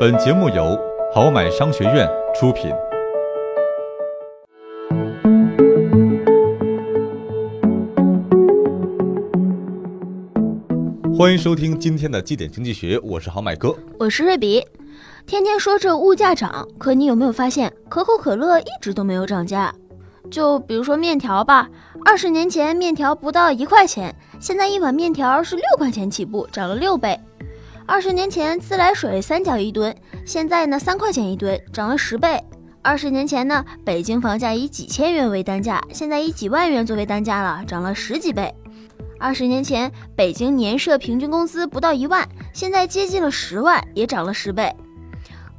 本节目由好买商学院出品。欢迎收听今天的《基点经济学》，我是好买哥，我是瑞比。天天说这物价涨，可你有没有发现，可口可乐一直都没有涨价？就比如说面条吧，二十年前面条不到一块钱，现在一碗面条是六块钱起步，涨了六倍。二十年前自来水三角一吨，现在呢三块钱一吨，涨了十倍。二十年前呢，北京房价以几千元为单价，现在以几万元作为单价了，涨了十几倍。二十年前北京年社平均工资不到一万，现在接近了十万，也涨了十倍。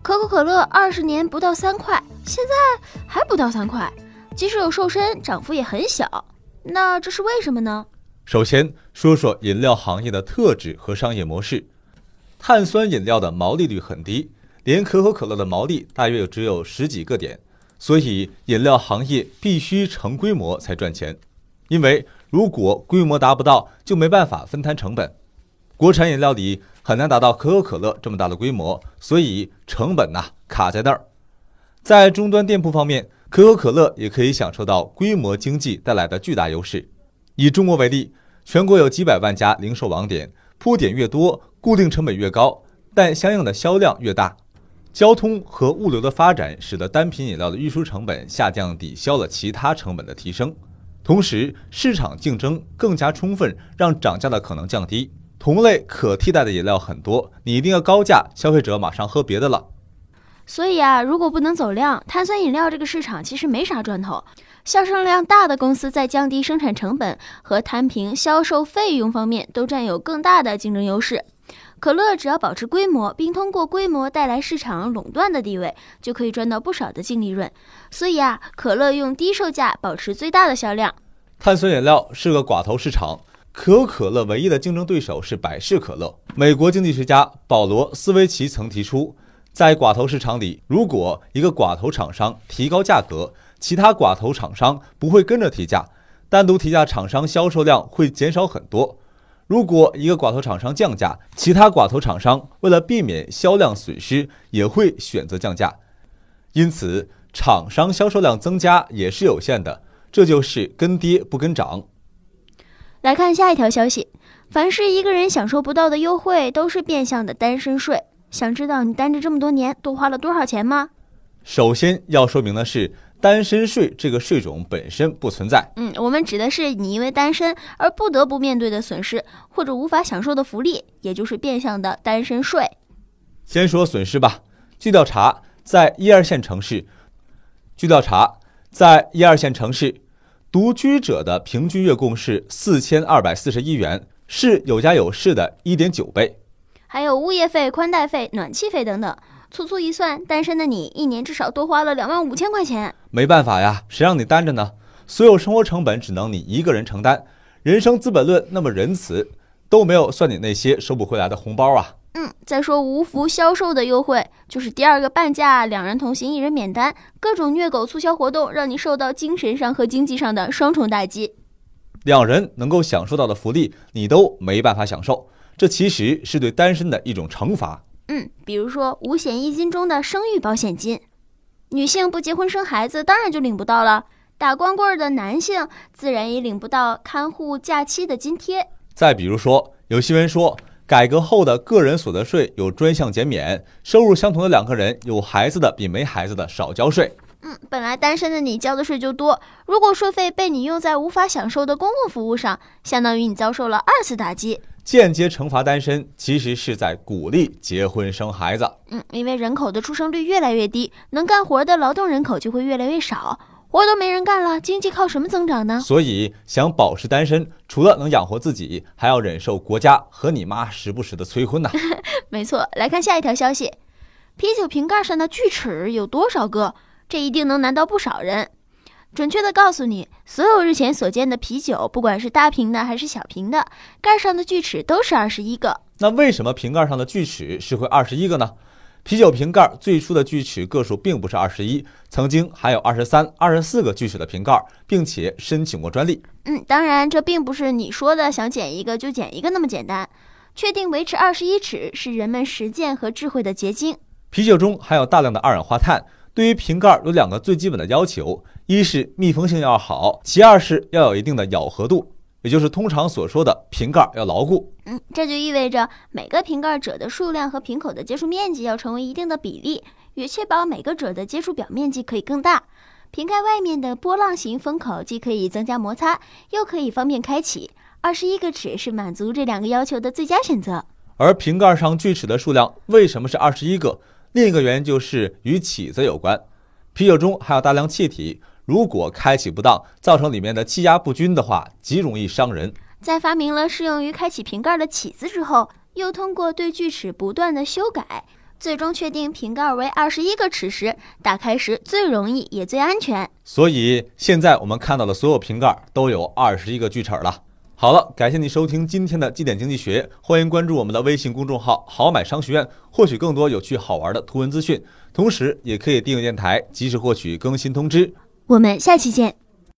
可口可乐二十年不到三块，现在还不到三块，即使有瘦身，涨幅也很小。那这是为什么呢？首先说说饮料行业的特质和商业模式。碳酸饮料的毛利率很低，连可口可乐的毛利大约只有十几个点，所以饮料行业必须成规模才赚钱。因为如果规模达不到，就没办法分摊成本。国产饮料里很难达到可口可乐这么大的规模，所以成本呐卡在那儿。在终端店铺方面，可口可乐也可以享受到规模经济带来的巨大优势。以中国为例，全国有几百万家零售网点，铺点越多。固定成本越高，但相应的销量越大。交通和物流的发展使得单品饮料的运输成本下降，抵消了其他成本的提升。同时，市场竞争更加充分，让涨价的可能降低。同类可替代的饮料很多，你一定要高价，消费者马上喝别的了。所以啊，如果不能走量，碳酸饮料这个市场其实没啥赚头。销售量大的公司在降低生产成本和摊平销售费用方面都占有更大的竞争优势。可乐只要保持规模，并通过规模带来市场垄断的地位，就可以赚到不少的净利润。所以啊，可乐用低售价保持最大的销量。碳酸饮料是个寡头市场，可口可乐唯一的竞争对手是百事可乐。美国经济学家保罗·斯维奇曾提出，在寡头市场里，如果一个寡头厂商提高价格，其他寡头厂商不会跟着提价，单独提价厂商销售量会减少很多。如果一个寡头厂商降价，其他寡头厂商为了避免销量损失，也会选择降价。因此，厂商销售量增加也是有限的，这就是跟跌不跟涨。来看下一条消息：凡是一个人享受不到的优惠，都是变相的单身税。想知道你单着这么多年多花了多少钱吗？首先要说明的是。单身税这个税种本身不存在。嗯，我们指的是你因为单身而不得不面对的损失，或者无法享受的福利，也就是变相的单身税。先说损失吧。据调查，在一二线城市，据调查，在一二线城市，独居者的平均月供是四千二百四十一元，是有家有室的一点九倍。还有物业费、宽带费、暖气费等等。粗粗一算，单身的你一年至少多花了两万五千块钱。没办法呀，谁让你单着呢？所有生活成本只能你一个人承担。人生资本论那么仁慈，都没有算你那些收不回来的红包啊。嗯，再说无福消售的优惠，就是第二个半价，两人同行一人免单，各种虐狗促销活动，让你受到精神上和经济上的双重打击。两人能够享受到的福利，你都没办法享受，这其实是对单身的一种惩罚。嗯，比如说五险一金中的生育保险金，女性不结婚生孩子，当然就领不到了。打光棍的男性自然也领不到看护假期的津贴。再比如说，有新闻说，改革后的个人所得税有专项减免，收入相同的两个人，有孩子的比没孩子的少交税。嗯，本来单身的你交的税就多，如果税费被你用在无法享受的公共服务上，相当于你遭受了二次打击。间接惩罚单身，其实是在鼓励结婚生孩子。嗯，因为人口的出生率越来越低，能干活的劳动人口就会越来越少，活都没人干了，经济靠什么增长呢？所以，想保持单身，除了能养活自己，还要忍受国家和你妈时不时的催婚呢。没错，来看下一条消息：啤酒瓶盖上的锯齿有多少个？这一定能难到不少人。准确的告诉你，所有日前所见的啤酒，不管是大瓶的还是小瓶的，盖上的锯齿都是二十一个。那为什么瓶盖上的锯齿是会二十一个呢？啤酒瓶盖最初的锯齿个数并不是二十一，曾经还有二十三、二十四个锯齿的瓶盖，并且申请过专利。嗯，当然，这并不是你说的想剪一个就剪一个那么简单。确定维持二十一齿是人们实践和智慧的结晶。啤酒中含有大量的二氧化碳，对于瓶盖有两个最基本的要求：一是密封性要好，其二是要有一定的咬合度，也就是通常所说的瓶盖要牢固。嗯，这就意味着每个瓶盖褶的数量和瓶口的接触面积要成为一定的比例，以确保每个褶的接触表面积可以更大。瓶盖外面的波浪形封口既可以增加摩擦，又可以方便开启。二十一个齿是满足这两个要求的最佳选择。而瓶盖上锯齿的数量为什么是二十一个？另一个原因就是与起子有关。啤酒中含有大量气体，如果开启不当，造成里面的气压不均的话，极容易伤人。在发明了适用于开启瓶盖的起子之后，又通过对锯齿不断的修改，最终确定瓶盖为二十一个齿时，打开时最容易也最安全。所以现在我们看到的所有瓶盖都有二十一个锯齿了。好了，感谢您收听今天的基点经济学，欢迎关注我们的微信公众号“好买商学院”，获取更多有趣好玩的图文资讯。同时，也可以订阅电台，及时获取更新通知。我们下期见。